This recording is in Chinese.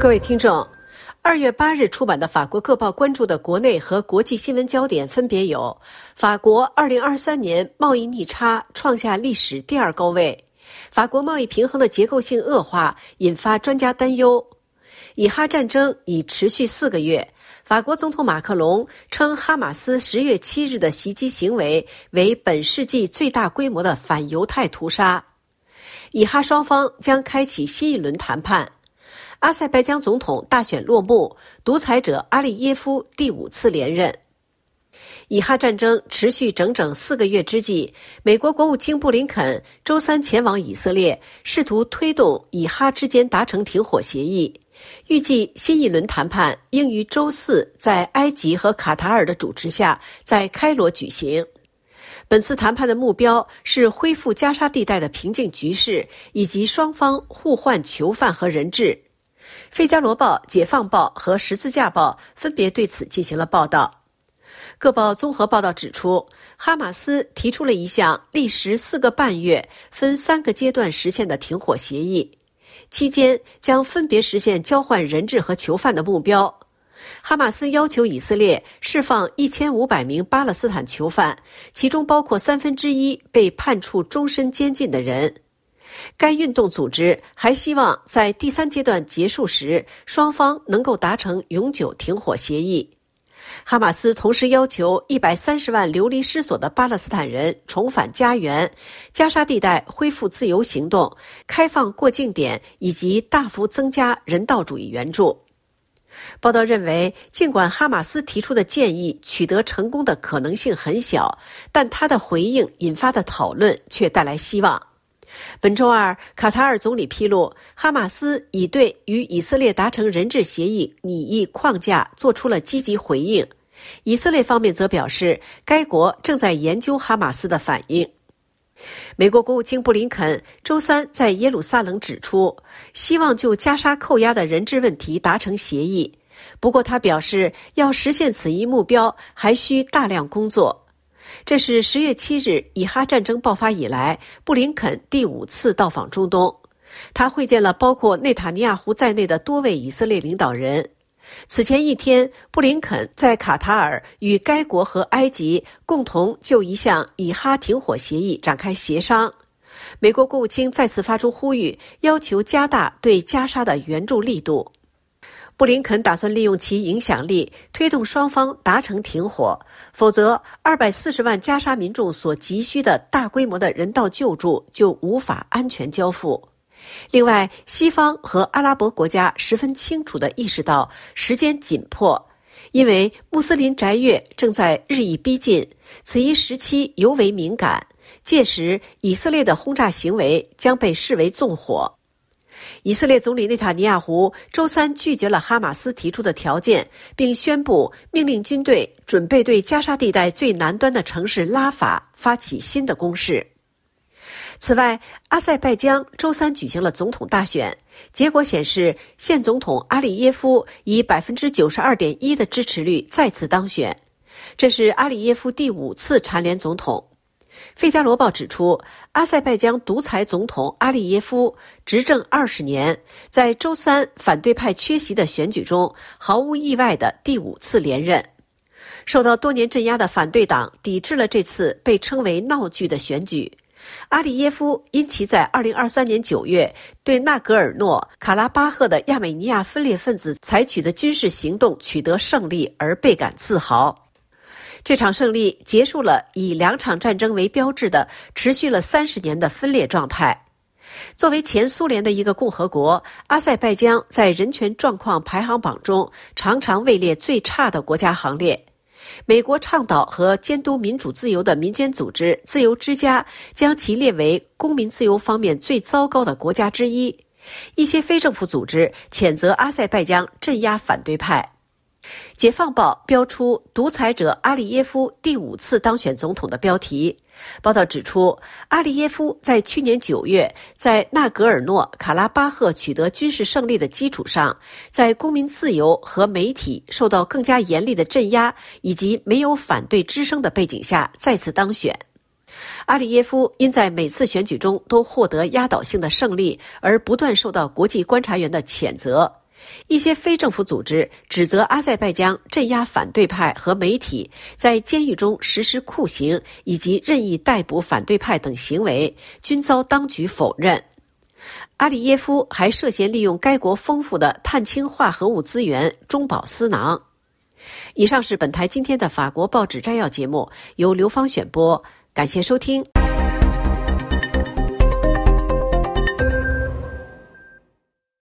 各位听众，二月八日出版的法国各报关注的国内和国际新闻焦点分别有：法国二零二三年贸易逆差创下历史第二高位；法国贸易平衡的结构性恶化引发专家担忧；以哈战争已持续四个月，法国总统马克龙称哈马斯十月七日的袭击行为为本世纪最大规模的反犹太屠杀；以哈双方将开启新一轮谈判。阿塞拜疆总统大选落幕，独裁者阿利耶夫第五次连任。以哈战争持续整整四个月之际，美国国务卿布林肯周三前往以色列，试图推动以哈之间达成停火协议。预计新一轮谈判应于周四在埃及和卡塔尔的主持下在开罗举行。本次谈判的目标是恢复加沙地带的平静局势，以及双方互换囚犯和人质。《费加罗报》《解放报》和《十字架报》分别对此进行了报道。各报综合报道指出，哈马斯提出了一项历时四个半月、分三个阶段实现的停火协议，期间将分别实现交换人质和囚犯的目标。哈马斯要求以色列释放一千五百名巴勒斯坦囚犯，其中包括三分之一被判处终身监禁的人。该运动组织还希望在第三阶段结束时，双方能够达成永久停火协议。哈马斯同时要求一百三十万流离失所的巴勒斯坦人重返家园，加沙地带恢复自由行动，开放过境点，以及大幅增加人道主义援助。报道认为，尽管哈马斯提出的建议取得成功的可能性很小，但他的回应引发的讨论却带来希望。本周二，卡塔尔总理披露，哈马斯已对与以色列达成人质协议拟议框架做出了积极回应。以色列方面则表示，该国正在研究哈马斯的反应。美国国务卿布林肯周三在耶路撒冷指出，希望就加沙扣押的人质问题达成协议。不过，他表示，要实现此一目标，还需大量工作。这是十月七日以哈战争爆发以来，布林肯第五次到访中东。他会见了包括内塔尼亚胡在内的多位以色列领导人。此前一天，布林肯在卡塔尔与该国和埃及共同就一项以哈停火协议展开协商。美国国务卿再次发出呼吁，要求加大对加沙的援助力度。布林肯打算利用其影响力推动双方达成停火，否则二百四十万加沙民众所急需的大规模的人道救助就无法安全交付。另外，西方和阿拉伯国家十分清楚地意识到时间紧迫，因为穆斯林斋月正在日益逼近，此一时期尤为敏感。届时，以色列的轰炸行为将被视为纵火。以色列总理内塔尼亚胡周三拒绝了哈马斯提出的条件，并宣布命令军队准备对加沙地带最南端的城市拉法发起新的攻势。此外，阿塞拜疆周三举行了总统大选，结果显示，现总统阿里耶夫以百分之九十二点一的支持率再次当选，这是阿里耶夫第五次蝉联总统。《费加罗报》指出，阿塞拜疆独裁总统阿利耶夫执政二十年，在周三反对派缺席的选举中，毫无意外的第五次连任。受到多年镇压的反对党抵制了这次被称为“闹剧”的选举。阿里耶夫因其在2023年9月对纳格尔诺卡拉巴赫的亚美尼亚分裂分子采取的军事行动取得胜利而倍感自豪。这场胜利结束了以两场战争为标志的持续了三十年的分裂状态。作为前苏联的一个共和国，阿塞拜疆在人权状况排行榜中常常位列最差的国家行列。美国倡导和监督民主自由的民间组织“自由之家”将其列为公民自由方面最糟糕的国家之一。一些非政府组织谴责阿塞拜疆镇压反对派。解放报标出独裁者阿里耶夫第五次当选总统的标题。报道指出，阿里耶夫在去年九月在纳格尔诺卡拉巴赫取得军事胜利的基础上，在公民自由和媒体受到更加严厉的镇压以及没有反对之声的背景下再次当选。阿里耶夫因在每次选举中都获得压倒性的胜利而不断受到国际观察员的谴责。一些非政府组织指责阿塞拜疆镇压反对派和媒体，在监狱中实施酷刑以及任意逮捕反对派等行为，均遭当局否认。阿里耶夫还涉嫌利用该国丰富的碳氢化合物资源中饱私囊。以上是本台今天的法国报纸摘要节目，由刘芳选播，感谢收听。